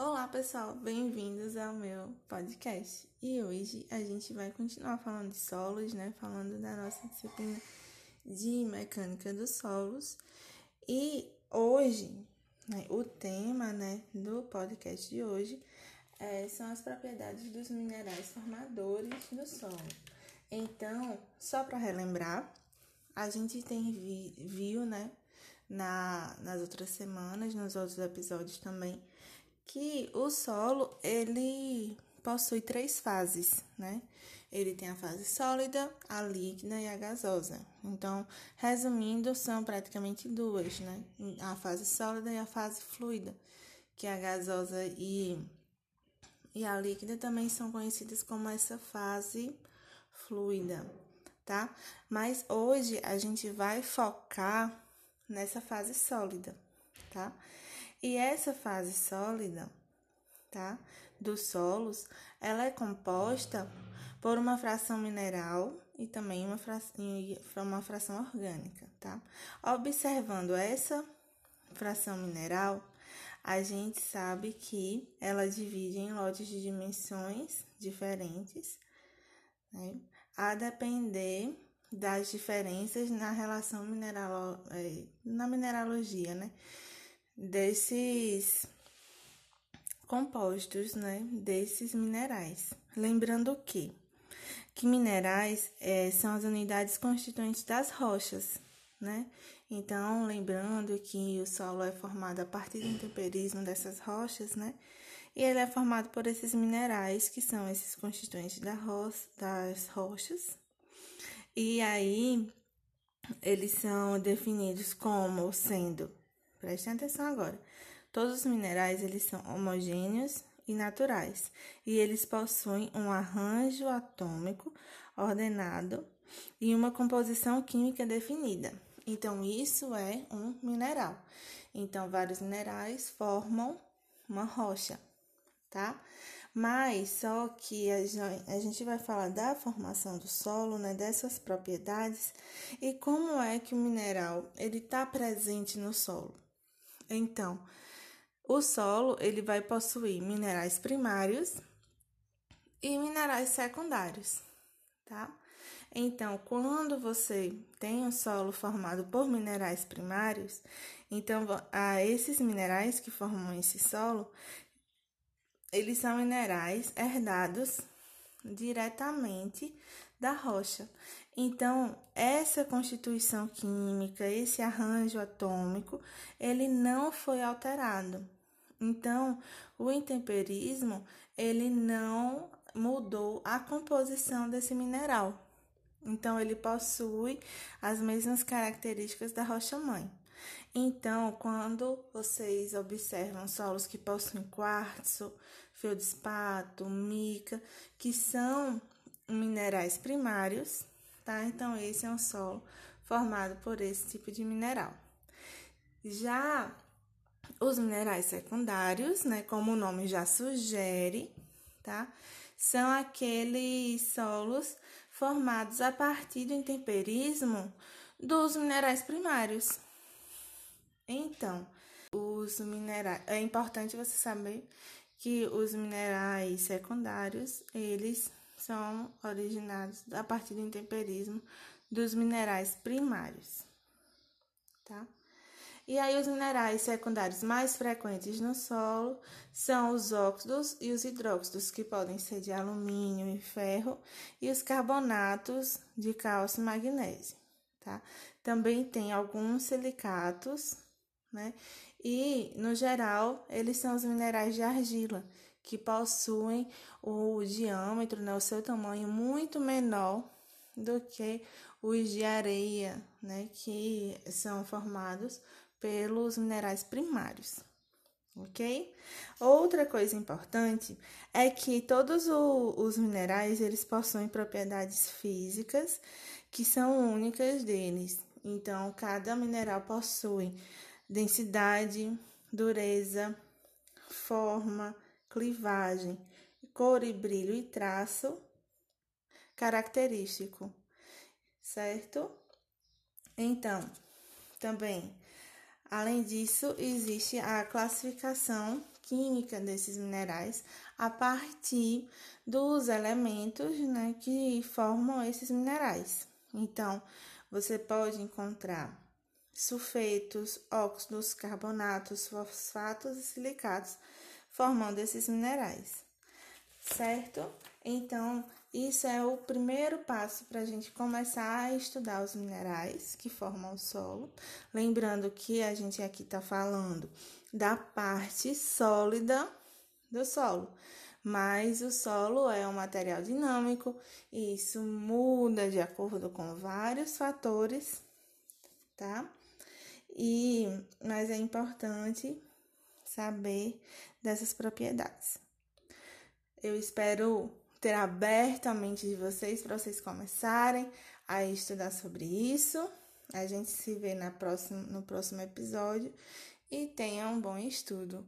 Olá pessoal, bem-vindos ao meu podcast. E hoje a gente vai continuar falando de solos, né? Falando da nossa disciplina de mecânica dos solos. E hoje, né, o tema, né, do podcast de hoje é, são as propriedades dos minerais formadores do solo. Então, só para relembrar, a gente tem vi, viu, né, na, nas outras semanas, nos outros episódios também que o solo ele possui três fases, né? Ele tem a fase sólida, a líquida e a gasosa. Então, resumindo, são praticamente duas, né? A fase sólida e a fase fluida, que a gasosa e, e a líquida também são conhecidas como essa fase fluida, tá? Mas hoje a gente vai focar nessa fase sólida, tá? E essa fase sólida, tá, dos solos, ela é composta por uma fração mineral e também uma fração, uma fração orgânica, tá? Observando essa fração mineral, a gente sabe que ela divide em lotes de dimensões diferentes, né? a depender das diferenças na relação mineral, é, na mineralogia, né? Desses compostos, né, desses minerais. Lembrando que que minerais é, são as unidades constituintes das rochas, né? Então, lembrando que o solo é formado a partir do intemperismo dessas rochas, né? E ele é formado por esses minerais, que são esses constituintes da das rochas. E aí, eles são definidos como sendo Prestem atenção agora. Todos os minerais eles são homogêneos e naturais, e eles possuem um arranjo atômico ordenado e uma composição química definida. Então, isso é um mineral. Então, vários minerais formam uma rocha, tá? Mas só que a gente vai falar da formação do solo, né, dessas propriedades e como é que o mineral ele está presente no solo. Então, o solo ele vai possuir minerais primários e minerais secundários, tá? Então, quando você tem um solo formado por minerais primários, então a esses minerais que formam esse solo, eles são minerais herdados diretamente da rocha. Então, essa constituição química, esse arranjo atômico, ele não foi alterado. Então, o intemperismo, ele não mudou a composição desse mineral. Então, ele possui as mesmas características da rocha-mãe. Então, quando vocês observam solos que possuem quartzo, feldspato, mica, que são minerais primários, tá? Então, esse é um solo formado por esse tipo de mineral. Já os minerais secundários, né, como o nome já sugere, tá? São aqueles solos formados a partir do intemperismo dos minerais primários. Então, os minerais, é importante você saber que os minerais secundários, eles são originados a partir do intemperismo dos minerais primários, tá? E aí os minerais secundários mais frequentes no solo são os óxidos e os hidróxidos, que podem ser de alumínio e ferro, e os carbonatos de cálcio e magnésio, tá? Também tem alguns silicatos, né? E, no geral, eles são os minerais de argila, que possuem o diâmetro, né, o seu tamanho muito menor do que os de areia, né, que são formados pelos minerais primários. Ok? Outra coisa importante é que todos os minerais eles possuem propriedades físicas que são únicas deles. Então, cada mineral possui densidade, dureza, forma, clivagem, cor e brilho e traço característico, certo? Então, também Além disso, existe a classificação química desses minerais a partir dos elementos né, que formam esses minerais. Então, você pode encontrar sulfetos, óxidos, carbonatos, fosfatos e silicatos formando esses minerais, certo? Então, isso é o primeiro passo para a gente começar a estudar os minerais que formam o solo. Lembrando que a gente aqui está falando da parte sólida do solo, mas o solo é um material dinâmico e isso muda de acordo com vários fatores, tá? E mas é importante saber dessas propriedades. Eu espero ter aberto a mente de vocês para vocês começarem a estudar sobre isso. A gente se vê na próxima, no próximo episódio e tenha um bom estudo.